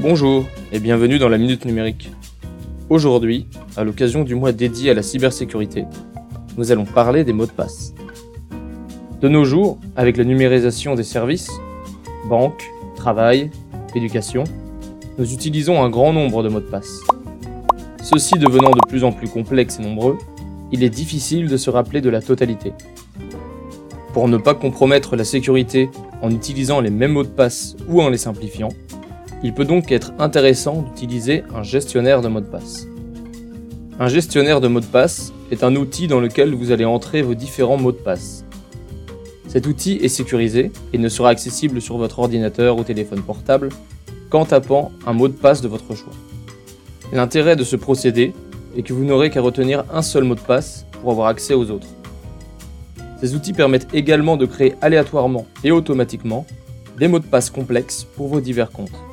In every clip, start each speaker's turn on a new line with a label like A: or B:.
A: Bonjour et bienvenue dans la Minute Numérique. Aujourd'hui, à l'occasion du mois dédié à la cybersécurité, nous allons parler des mots de passe. De nos jours, avec la numérisation des services, banque, travail, éducation, nous utilisons un grand nombre de mots de passe. Ceux-ci devenant de plus en plus complexes et nombreux, il est difficile de se rappeler de la totalité. Pour ne pas compromettre la sécurité en utilisant les mêmes mots de passe ou en les simplifiant, il peut donc être intéressant d'utiliser un gestionnaire de mots de passe. Un gestionnaire de mots de passe est un outil dans lequel vous allez entrer vos différents mots de passe. Cet outil est sécurisé et ne sera accessible sur votre ordinateur ou téléphone portable qu'en tapant un mot de passe de votre choix. L'intérêt de ce procédé est que vous n'aurez qu'à retenir un seul mot de passe pour avoir accès aux autres. Ces outils permettent également de créer aléatoirement et automatiquement des mots de passe complexes pour vos divers comptes.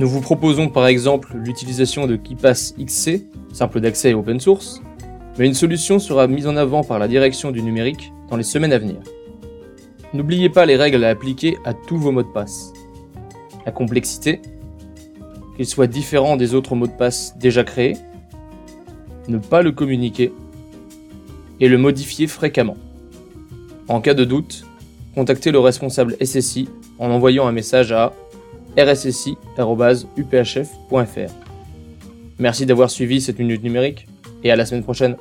A: Nous vous proposons par exemple l'utilisation de KeePass XC, simple d'accès et open source, mais une solution sera mise en avant par la direction du numérique dans les semaines à venir. N'oubliez pas les règles à appliquer à tous vos mots de passe. La complexité, qu'il soit différent des autres mots de passe déjà créés, ne pas le communiquer et le modifier fréquemment. En cas de doute, contactez le responsable SSI en envoyant un message à rssi.uphf.fr. Merci d'avoir suivi cette minute numérique et à la semaine prochaine.